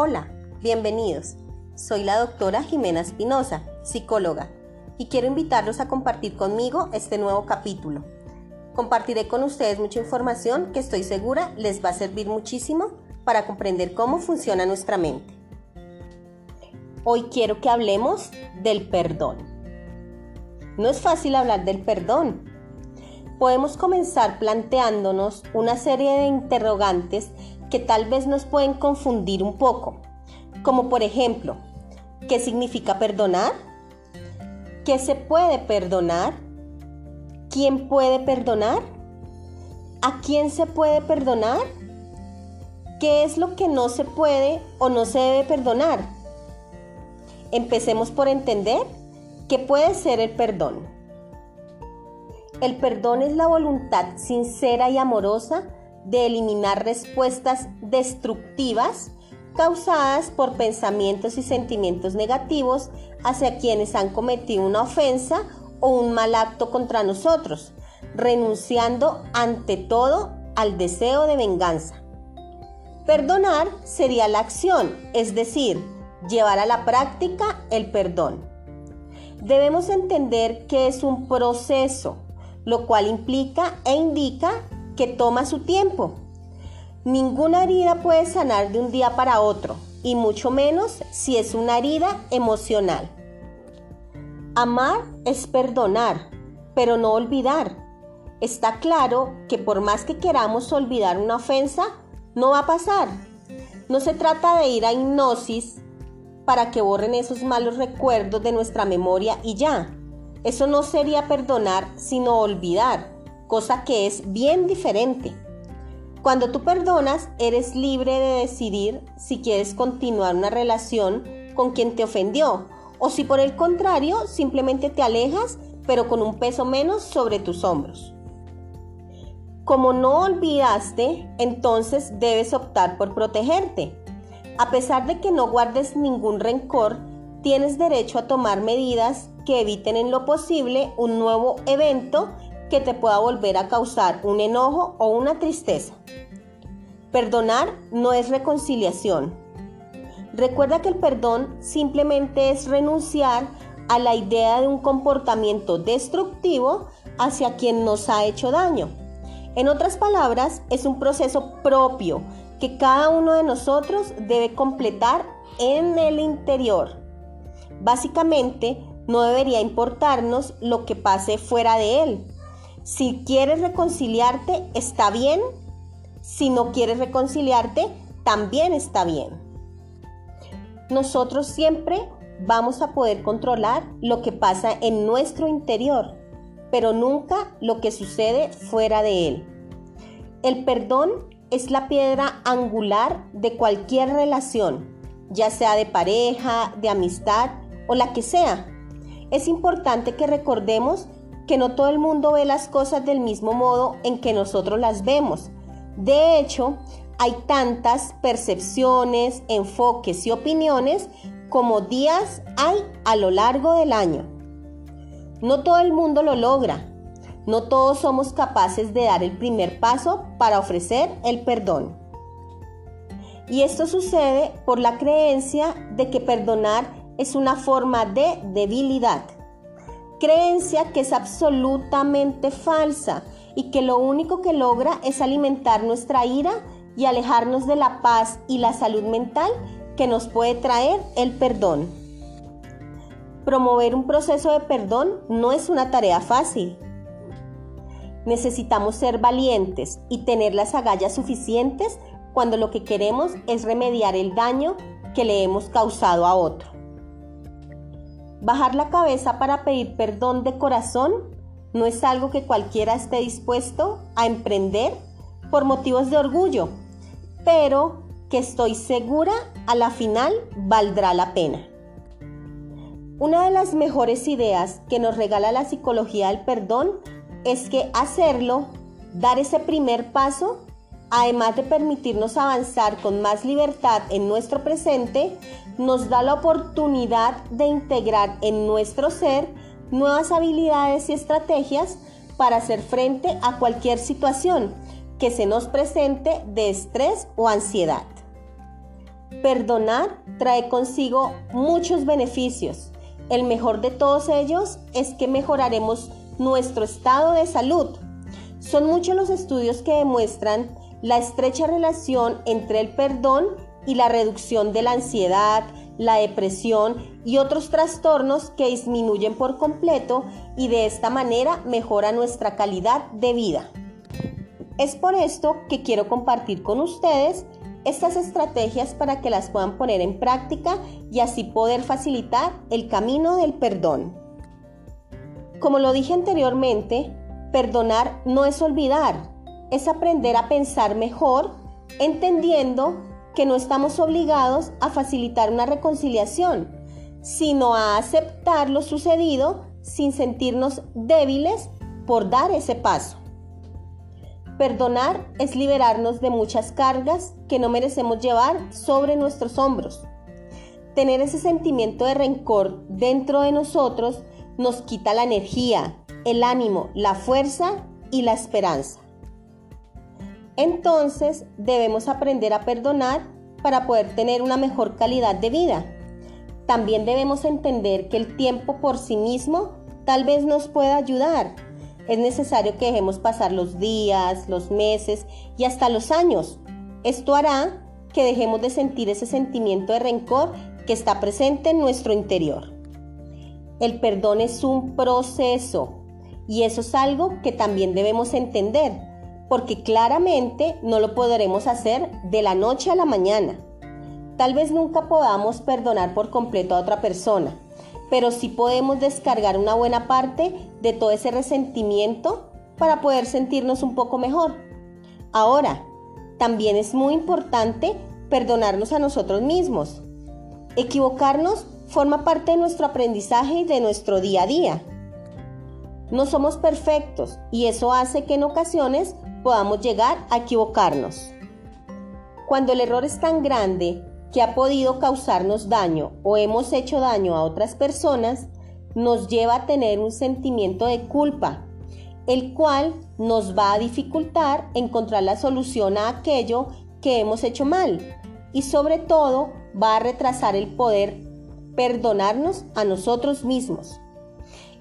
Hola, bienvenidos. Soy la doctora Jimena Espinosa, psicóloga, y quiero invitarlos a compartir conmigo este nuevo capítulo. Compartiré con ustedes mucha información que estoy segura les va a servir muchísimo para comprender cómo funciona nuestra mente. Hoy quiero que hablemos del perdón. No es fácil hablar del perdón. Podemos comenzar planteándonos una serie de interrogantes que tal vez nos pueden confundir un poco, como por ejemplo, ¿qué significa perdonar? ¿Qué se puede perdonar? ¿Quién puede perdonar? ¿A quién se puede perdonar? ¿Qué es lo que no se puede o no se debe perdonar? Empecemos por entender qué puede ser el perdón. El perdón es la voluntad sincera y amorosa de eliminar respuestas destructivas causadas por pensamientos y sentimientos negativos hacia quienes han cometido una ofensa o un mal acto contra nosotros, renunciando ante todo al deseo de venganza. Perdonar sería la acción, es decir, llevar a la práctica el perdón. Debemos entender que es un proceso, lo cual implica e indica que toma su tiempo. Ninguna herida puede sanar de un día para otro, y mucho menos si es una herida emocional. Amar es perdonar, pero no olvidar. Está claro que por más que queramos olvidar una ofensa, no va a pasar. No se trata de ir a hipnosis para que borren esos malos recuerdos de nuestra memoria y ya. Eso no sería perdonar, sino olvidar cosa que es bien diferente. Cuando tú perdonas, eres libre de decidir si quieres continuar una relación con quien te ofendió o si por el contrario simplemente te alejas pero con un peso menos sobre tus hombros. Como no olvidaste, entonces debes optar por protegerte. A pesar de que no guardes ningún rencor, tienes derecho a tomar medidas que eviten en lo posible un nuevo evento que te pueda volver a causar un enojo o una tristeza. Perdonar no es reconciliación. Recuerda que el perdón simplemente es renunciar a la idea de un comportamiento destructivo hacia quien nos ha hecho daño. En otras palabras, es un proceso propio que cada uno de nosotros debe completar en el interior. Básicamente, no debería importarnos lo que pase fuera de él, si quieres reconciliarte, está bien. Si no quieres reconciliarte, también está bien. Nosotros siempre vamos a poder controlar lo que pasa en nuestro interior, pero nunca lo que sucede fuera de él. El perdón es la piedra angular de cualquier relación, ya sea de pareja, de amistad o la que sea. Es importante que recordemos que no todo el mundo ve las cosas del mismo modo en que nosotros las vemos. De hecho, hay tantas percepciones, enfoques y opiniones como días hay a lo largo del año. No todo el mundo lo logra. No todos somos capaces de dar el primer paso para ofrecer el perdón. Y esto sucede por la creencia de que perdonar es una forma de debilidad creencia que es absolutamente falsa y que lo único que logra es alimentar nuestra ira y alejarnos de la paz y la salud mental que nos puede traer el perdón. Promover un proceso de perdón no es una tarea fácil. Necesitamos ser valientes y tener las agallas suficientes cuando lo que queremos es remediar el daño que le hemos causado a otro. Bajar la cabeza para pedir perdón de corazón no es algo que cualquiera esté dispuesto a emprender por motivos de orgullo, pero que estoy segura a la final valdrá la pena. Una de las mejores ideas que nos regala la psicología del perdón es que hacerlo, dar ese primer paso, además de permitirnos avanzar con más libertad en nuestro presente, nos da la oportunidad de integrar en nuestro ser nuevas habilidades y estrategias para hacer frente a cualquier situación que se nos presente de estrés o ansiedad. Perdonar trae consigo muchos beneficios. El mejor de todos ellos es que mejoraremos nuestro estado de salud. Son muchos los estudios que demuestran la estrecha relación entre el perdón y la reducción de la ansiedad, la depresión y otros trastornos que disminuyen por completo y de esta manera mejora nuestra calidad de vida. Es por esto que quiero compartir con ustedes estas estrategias para que las puedan poner en práctica y así poder facilitar el camino del perdón. Como lo dije anteriormente, perdonar no es olvidar, es aprender a pensar mejor, entendiendo que no estamos obligados a facilitar una reconciliación, sino a aceptar lo sucedido sin sentirnos débiles por dar ese paso. Perdonar es liberarnos de muchas cargas que no merecemos llevar sobre nuestros hombros. Tener ese sentimiento de rencor dentro de nosotros nos quita la energía, el ánimo, la fuerza y la esperanza. Entonces debemos aprender a perdonar para poder tener una mejor calidad de vida. También debemos entender que el tiempo por sí mismo tal vez nos pueda ayudar. Es necesario que dejemos pasar los días, los meses y hasta los años. Esto hará que dejemos de sentir ese sentimiento de rencor que está presente en nuestro interior. El perdón es un proceso y eso es algo que también debemos entender porque claramente no lo podremos hacer de la noche a la mañana. Tal vez nunca podamos perdonar por completo a otra persona, pero sí podemos descargar una buena parte de todo ese resentimiento para poder sentirnos un poco mejor. Ahora, también es muy importante perdonarnos a nosotros mismos. Equivocarnos forma parte de nuestro aprendizaje y de nuestro día a día. No somos perfectos y eso hace que en ocasiones podamos llegar a equivocarnos. Cuando el error es tan grande que ha podido causarnos daño o hemos hecho daño a otras personas, nos lleva a tener un sentimiento de culpa, el cual nos va a dificultar encontrar la solución a aquello que hemos hecho mal y sobre todo va a retrasar el poder perdonarnos a nosotros mismos.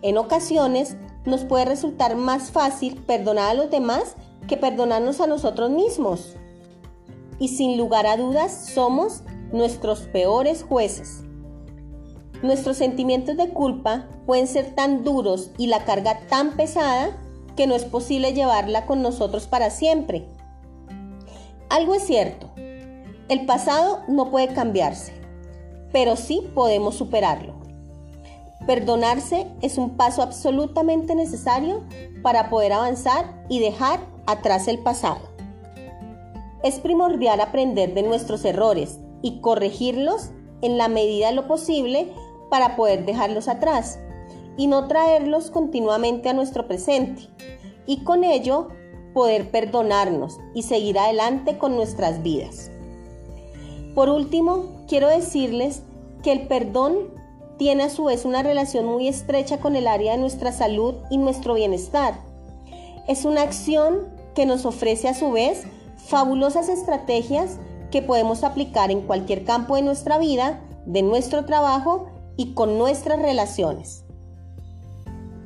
En ocasiones nos puede resultar más fácil perdonar a los demás que perdonarnos a nosotros mismos. Y sin lugar a dudas somos nuestros peores jueces. Nuestros sentimientos de culpa pueden ser tan duros y la carga tan pesada que no es posible llevarla con nosotros para siempre. Algo es cierto, el pasado no puede cambiarse, pero sí podemos superarlo. Perdonarse es un paso absolutamente necesario para poder avanzar y dejar atrás el pasado. Es primordial aprender de nuestros errores y corregirlos en la medida de lo posible para poder dejarlos atrás y no traerlos continuamente a nuestro presente y con ello poder perdonarnos y seguir adelante con nuestras vidas. Por último, quiero decirles que el perdón tiene a su vez una relación muy estrecha con el área de nuestra salud y nuestro bienestar. Es una acción que nos ofrece a su vez fabulosas estrategias que podemos aplicar en cualquier campo de nuestra vida, de nuestro trabajo y con nuestras relaciones.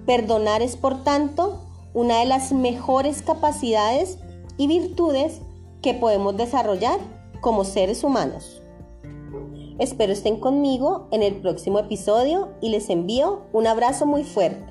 Perdonar es, por tanto, una de las mejores capacidades y virtudes que podemos desarrollar como seres humanos. Espero estén conmigo en el próximo episodio y les envío un abrazo muy fuerte.